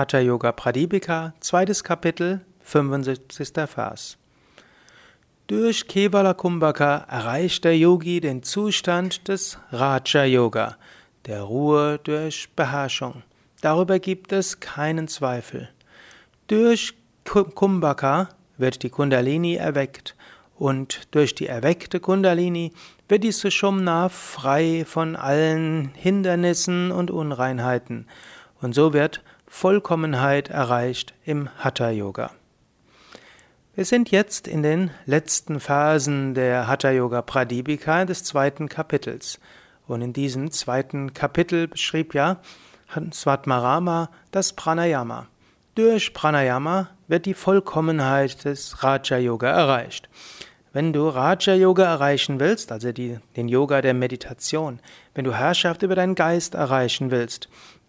Hatha Yoga Pradipika, zweites Kapitel, 75. Vers. Durch Kevala Kumbhaka erreicht der Yogi den Zustand des Raja Yoga, der Ruhe durch Beherrschung. Darüber gibt es keinen Zweifel. Durch Kumbhaka wird die Kundalini erweckt und durch die erweckte Kundalini wird die Sushumna frei von allen Hindernissen und Unreinheiten und so wird Vollkommenheit erreicht im Hatha Yoga. Wir sind jetzt in den letzten Phasen der Hatha Yoga Pradipika des zweiten Kapitels. Und in diesem zweiten Kapitel beschrieb ja Svatmarama das Pranayama. Durch Pranayama wird die Vollkommenheit des Raja Yoga erreicht. Wenn du Raja Yoga erreichen willst, also die, den Yoga der Meditation, wenn du Herrschaft über deinen Geist erreichen willst,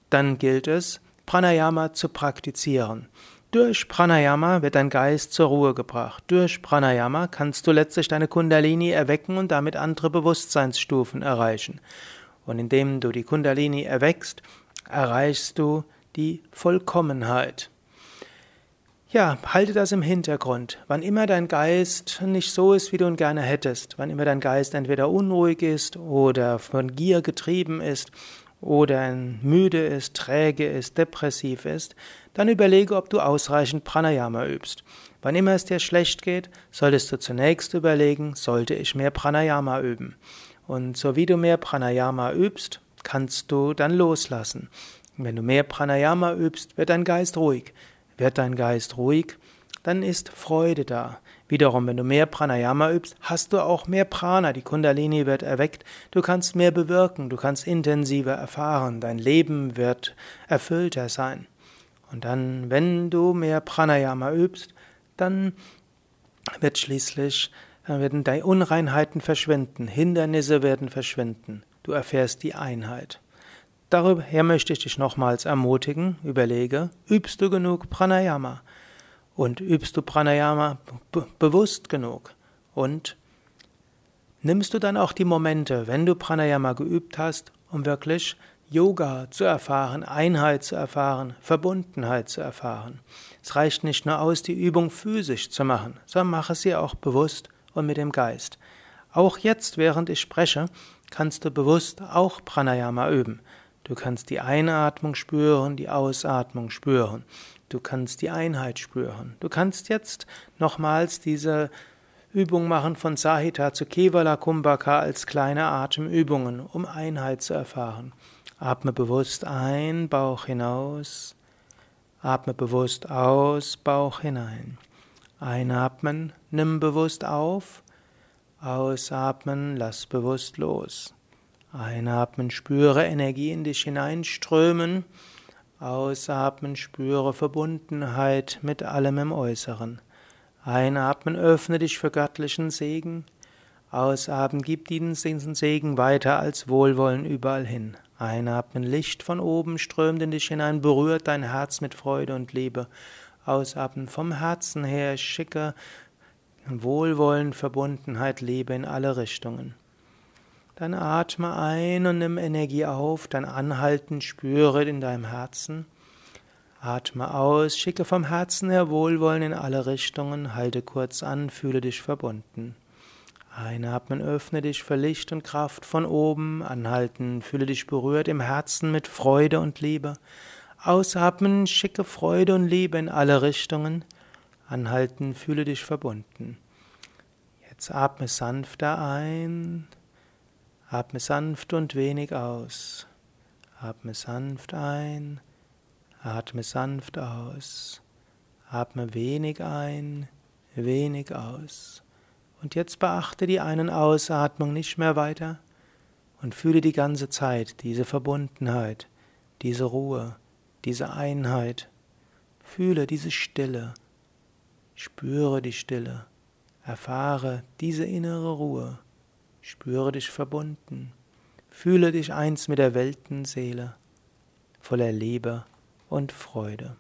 dann gilt es, Pranayama zu praktizieren. Durch Pranayama wird dein Geist zur Ruhe gebracht. Durch Pranayama kannst du letztlich deine Kundalini erwecken und damit andere Bewusstseinsstufen erreichen. Und indem du die Kundalini erweckst, erreichst du die Vollkommenheit. Ja, halte das im Hintergrund. Wann immer dein Geist nicht so ist, wie du ihn gerne hättest, wann immer dein Geist entweder unruhig ist oder von Gier getrieben ist oder müde ist, träge ist, depressiv ist, dann überlege, ob du ausreichend Pranayama übst. Wann immer es dir schlecht geht, solltest du zunächst überlegen, sollte ich mehr Pranayama üben. Und so wie du mehr Pranayama übst, kannst du dann loslassen. Wenn du mehr Pranayama übst, wird dein Geist ruhig. Wird dein Geist ruhig, dann ist Freude da. Wiederum, wenn du mehr Pranayama übst, hast du auch mehr Prana, die Kundalini wird erweckt, du kannst mehr bewirken, du kannst intensiver erfahren, dein Leben wird erfüllter sein. Und dann, wenn du mehr Pranayama übst, dann wird schließlich dann werden deine Unreinheiten verschwinden, Hindernisse werden verschwinden, du erfährst die Einheit. Darüber möchte ich dich nochmals ermutigen, überlege, übst du genug Pranayama? Und übst du Pranayama bewusst genug? Und nimmst du dann auch die Momente, wenn du Pranayama geübt hast, um wirklich Yoga zu erfahren, Einheit zu erfahren, Verbundenheit zu erfahren. Es reicht nicht nur aus, die Übung physisch zu machen, sondern mache sie auch bewusst und mit dem Geist. Auch jetzt, während ich spreche, kannst du bewusst auch Pranayama üben. Du kannst die Einatmung spüren, die Ausatmung spüren. Du kannst die Einheit spüren. Du kannst jetzt nochmals diese Übung machen von Sahita zu Kevala Kumbhaka als kleine Atemübungen, um Einheit zu erfahren. Atme bewusst ein, Bauch hinaus. Atme bewusst aus, Bauch hinein. Einatmen, nimm bewusst auf. Ausatmen, lass bewusst los. Einatmen, spüre Energie in dich hineinströmen. Ausatmen, spüre Verbundenheit mit allem im Äußeren. Einatmen, öffne dich für göttlichen Segen. Ausatmen, gib diesen Segen weiter als Wohlwollen überall hin. Einatmen, Licht von oben strömt in dich hinein, berührt dein Herz mit Freude und Liebe. Ausatmen, vom Herzen her schicke Wohlwollen, Verbundenheit, Liebe in alle Richtungen. Dann atme ein und nimm Energie auf, dann anhalten, spüre in deinem Herzen. Atme aus, schicke vom Herzen her Wohlwollen in alle Richtungen, halte kurz an, fühle dich verbunden. Einatmen, öffne dich für Licht und Kraft von oben, anhalten, fühle dich berührt im Herzen mit Freude und Liebe. Ausatmen, schicke Freude und Liebe in alle Richtungen, anhalten, fühle dich verbunden. Jetzt atme sanfter ein. Atme sanft und wenig aus. Atme sanft ein. Atme sanft aus. Atme wenig ein, wenig aus. Und jetzt beachte die Ein- und Ausatmung nicht mehr weiter und fühle die ganze Zeit diese Verbundenheit, diese Ruhe, diese Einheit. Fühle diese Stille. Spüre die Stille. Erfahre diese innere Ruhe. Spüre dich verbunden. Fühle dich eins mit der Weltenseele, voller Liebe und Freude.